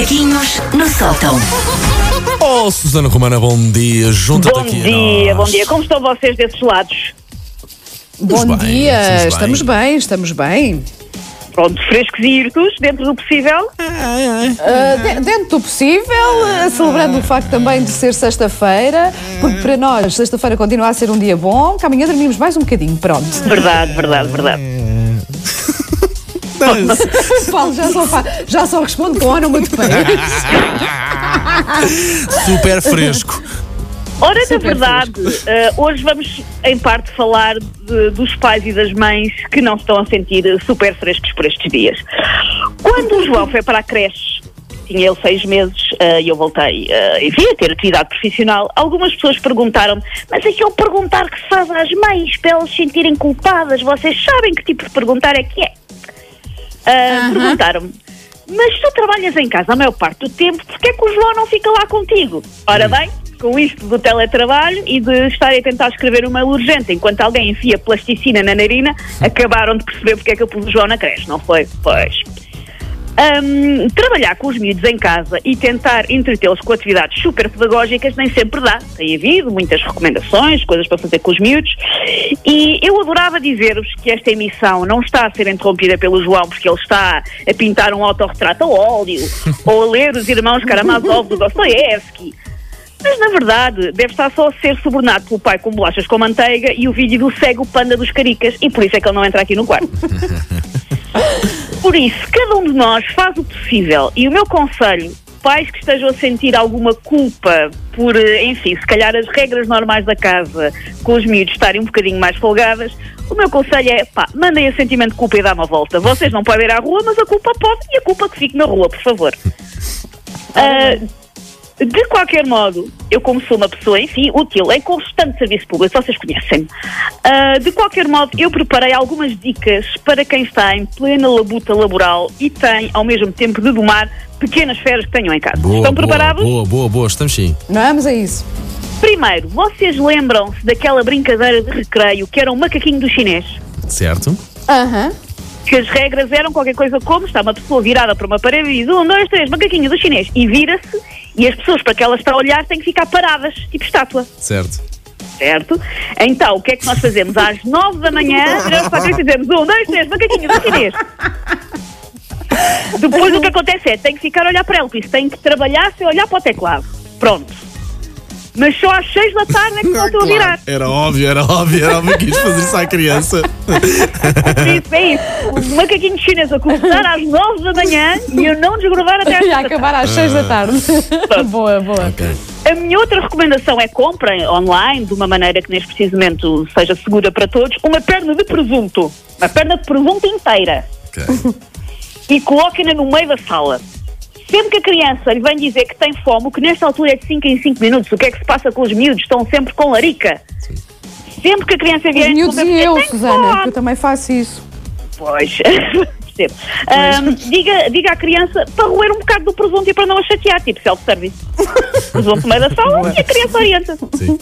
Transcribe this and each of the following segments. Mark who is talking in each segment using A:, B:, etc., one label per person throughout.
A: Macaquinhos no sótão.
B: Oh, Susana Romana, bom dia. Junta-te
C: Bom
B: aqui. a
C: dia,
B: nós.
C: bom dia. Como estão vocês desses lados?
B: Estamos
D: Bom
B: bem,
D: dia,
B: estamos
D: estamos bem, estamos bem.
C: Pronto, frescos e irtos, dentro do possível.
D: Ah, de- dentro do possível, ah, celebrando o facto também de ser sexta-feira, porque para nós sexta-feira continua a ser um dia bom, que amanhã dormimos mais um bocadinho, pronto.
C: Verdade, verdade, verdade.
D: Paulo já só, fa- já só responde com onomatopeias.
B: Super fresco.
C: Ora, na verdade, eh, hoje vamos, em parte, falar de- dos pais e das mães que não se estão a sentir super frescos por estes dias. Quando o João foi para a creche, tinha ele seis meses eh, e eu voltei, eh, enfim, a ter atividade profissional, algumas pessoas perguntaram mas aquele perguntar que se faz às mães para elas se sentirem culpadas, vocês sabem que tipo de perguntar é que é? Ah, Perguntaram-me, mas tu trabalhas em casa a maior parte do tempo, porque é que o João não fica lá contigo? Ora bem, com isto do teletrabalho e de estar a tentar escrever uma urgente enquanto alguém enfia plasticina na narina, acabaram de perceber porque é que eu pus o João na creche, não foi? Pois. Ahm, trabalhar com os miúdos em casa e tentar entretê-los com atividades super pedagógicas nem sempre dá. Tem havido muitas recomendações, coisas para fazer com os miúdos. E eu adorava dizer-vos que esta emissão não está a ser interrompida pelo João porque ele está a pintar um autorretrato a óleo ou a ler os irmãos Karamazov do Dostoevsky. Mas, na verdade, deve estar só a ser subornado pelo pai com bolachas com manteiga e o vídeo do cego panda dos caricas. E por isso é que ele não entra aqui no quarto. Por isso, cada um de nós faz o possível. E o meu conselho, pais que estejam a sentir alguma culpa por, eh, enfim, se calhar as regras normais da casa com os miúdos estarem um bocadinho mais folgadas, o meu conselho é, pá, mandem esse sentimento de culpa e dá uma volta. Vocês não podem ir à rua, mas a culpa pode e a culpa que fique na rua, por favor. Ah, de qualquer modo, eu como sou uma pessoa, enfim, útil, em constante serviço público, vocês conhecem-me. Ah, de qualquer modo, eu preparei algumas dicas para quem está em plena labuta laboral e tem, ao mesmo tempo, de domar pequenas feras que tenham em casa.
B: Boa,
C: Estão
B: boa,
C: preparados?
B: Boa, boa, boa. Estamos sim.
D: Vamos a isso.
C: Primeiro, vocês lembram-se daquela brincadeira de recreio que era um macaquinho do chinês?
B: Certo?
D: Aham.
C: que as regras eram qualquer coisa como está uma pessoa virada para uma parede e diz um, dois, três, macaquinho do chinês e vira-se e as pessoas para que ela está a olhar têm que ficar paradas, tipo estátua,
B: Certo.
C: certo? Então, o que é que nós fazemos? Às nove da manhã, para e dizemos um, dois, três, macaquinho do chinês. Depois o que acontece é, tem que ficar a olhar para ela, por isso tem que trabalhar sem olhar para o teclado. Pronto. Mas só às seis da tarde é que não estou a virar.
B: Era óbvio, era óbvio, era óbvio que ias fazer isso à criança.
C: Por isso, é isso. O macaquinho chinês a começar às nove da manhã e eu não desgrudar até às
D: E
C: seis
D: a
C: da tarde.
D: acabar às seis da tarde. boa, boa.
B: Ok.
C: A minha outra recomendação é comprem online, de uma maneira que neste preciso momento seja segura para todos, uma perna de presunto. Uma perna de presunto inteira.
B: Ok.
C: E coloquem-na no meio da sala. Sempre que a criança lhe vem dizer que tem fome, o que nesta altura é de 5 em 5 minutos, o que é que se passa com os miúdos? Estão sempre com larica. Sempre que a criança
D: Os
C: vier
D: miúdos
C: interromper,
D: e eu,
C: "Tem
D: Susana,
C: fome."
D: que eu também faço isso.
C: Pois, percebo. Ahm, diga, diga à criança para roer um bocado do presunto e para não a chatear, tipo self-service. Presunto meio da sala e a criança orienta.
B: Sim.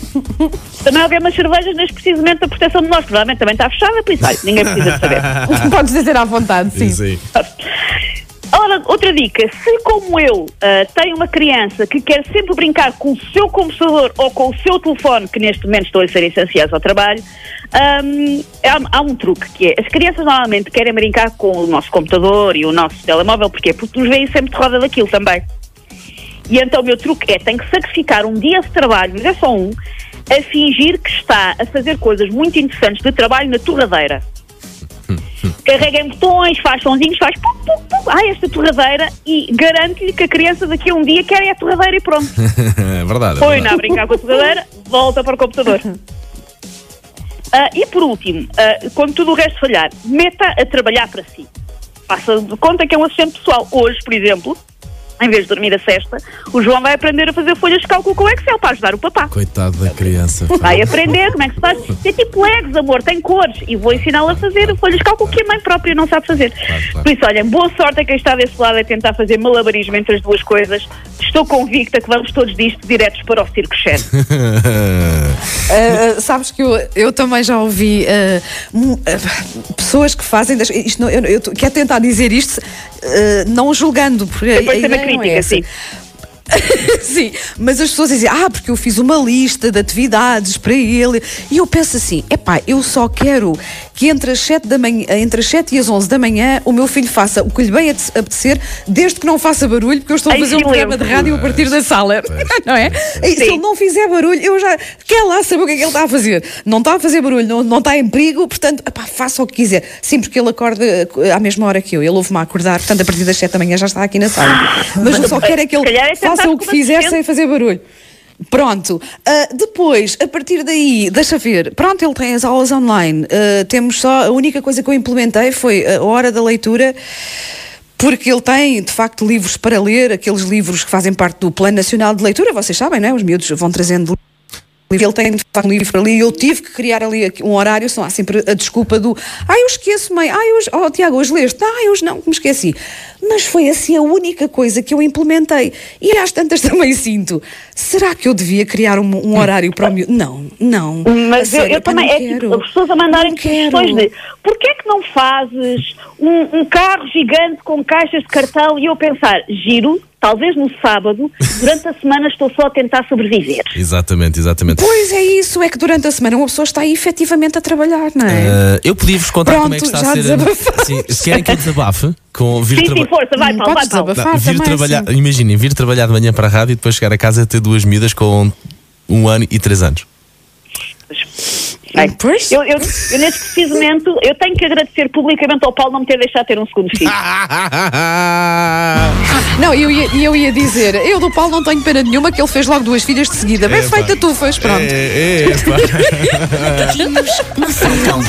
C: Também alguém umas cervejas neste precisamente da proteção de nós, provavelmente também está fechada, por isso olha, ninguém precisa de saber.
D: Podes dizer à vontade, sim.
B: Sim,
C: outra dica, se como eu ah, tenho uma criança que quer sempre brincar com o seu computador ou com o seu telefone, que neste momento estão a ser essenciais ao trabalho, ahm, há, há um truque que é, as crianças normalmente querem brincar com o nosso computador e o nosso telemóvel, porquê? Porque nos veem sempre de roda daquilo também. E então o meu truque é, tem que sacrificar um dia de trabalho, mas é só um, a fingir que está a fazer coisas muito interessantes de trabalho na torradeira. Carrega em botões, faz sonzinhos, faz pum, pum, pum, ai, esta torradeira e garanto-lhe que a criança daqui a um dia quer é a torradeira e pronto.
B: É verdade. é
C: Põe-na
B: verdade.
C: a brincar com a torradeira, volta para o computador. Ah, e por último, ah, quando tudo o resto falhar, meta a trabalhar para si. Faça de conta que é um assistente pessoal. Hoje, por exemplo, em vez de dormir a cesta, o João vai aprender a fazer folhas de cálculo com o Excel para ajudar o papá.
B: Coitado da criança.
C: Vai aprender como é que se faz. É tipo Legos, amor, tem cores. E vou ensiná-la a fazer folhas de cálculo que a mãe própria não sabe fazer. Por isso, olhem, boa sorte a quem está desse lado a tentar fazer malabarismo entre as duas coisas. Estou convicta que vamos todos disto diretos para o Circo Shed.
D: Uh, uh, sabes que eu, eu também já ouvi uh, uh, pessoas que fazem. das- isto não- eu, eu quero tentar dizer isto não julgando, porque a, a
C: Depois tem uma
D: ideia não é
C: crítica,
D: essa.
C: sim.
D: Sim, mas as pessoas dizem, ah, porque eu fiz uma lista de atividades para ele. E eu penso assim, epá, eu só quero que entre as 7, da manhã, entre as 7 e as 11 da manhã o meu filho faça o que lhe bem apetecer, desde que não faça barulho, porque eu estou a fazer um programa de rádio a partir da sala. Não é? E se ele não fizer barulho, eu já quer lá saber o que é que ele está a fazer. Não está a fazer barulho, não, não está em perigo, portanto, epá, faça o que quiser. Sim, porque ele acorda eh, à mesma hora que eu. Ele ouve-me a acordar, portanto, a partir das 7 da manhã já está aqui na sala. Mas eu só quero é que ele faça
C: tentar
D: o que fizer sem fazer barulho. Pronto. Ah, depois, a partir daí, deixa ver. Pronto, ele tem as aulas online. Ah, temos só. A única coisa que eu implementei foi a hora da leitura. Porque ele tem, de facto, livros para ler, aqueles livros que fazem parte do Plano Nacional de Leitura, vocês sabem, não é? Os miúdos vão trazendo ele tem de facto um livro para ler e eu tive que criar ali um horário, senão há sempre a desculpa do ai, eu esqueço, mãe, ai, hoje, oh, Tiago, hoje leste, ai, hoje não, me esqueci. Mas foi assim a única coisa que eu implementei. E às tantas também sinto, será que eu devia criar um, um horário para o miúdo? Não, não.
C: Mas eu,
D: sério,
C: eu
D: pá,
C: também, é
D: quero.
C: as pessoas a mandarem sugestões de porquê é que não fazes um, um carro gigante com caixas de cartão e eu pensar, giro, talvez no sábado, durante a semana estou só a tentar sobreviver.
B: Exatamente, exatamente.
D: Pois é isso, é que durante a semana uma pessoa está aí efetivamente a trabalhar, não é?
B: Ah, eu podia-vos contar
D: Pronto,
B: como é que está
D: já
B: a ser. Sim, se querem que eu desabafe, com vir
C: Sim,
B: traba-
C: sim, força, vai,
D: Hum,
C: Paulo, vai, Paulo.
B: Não, vir trabalhar,
D: sim.
B: imaginem, vir trabalhar de manhã para a rádio e depois chegar a casa e ter duas miúdas com um ano e três anos.
C: Bem,
D: Pois.
C: Eu, eu, eu, neste preciso momento, eu tenho que agradecer publicamente ao Paulo não me ter deixado ter um segundo filho.
D: Não, eu ia, e eu ia dizer, eu do Paulo não tenho pena nenhuma que ele fez logo duas filhas de seguida. Bem
B: É,
D: feita tu, fez, pronto.
B: É, é,
A: no sótão.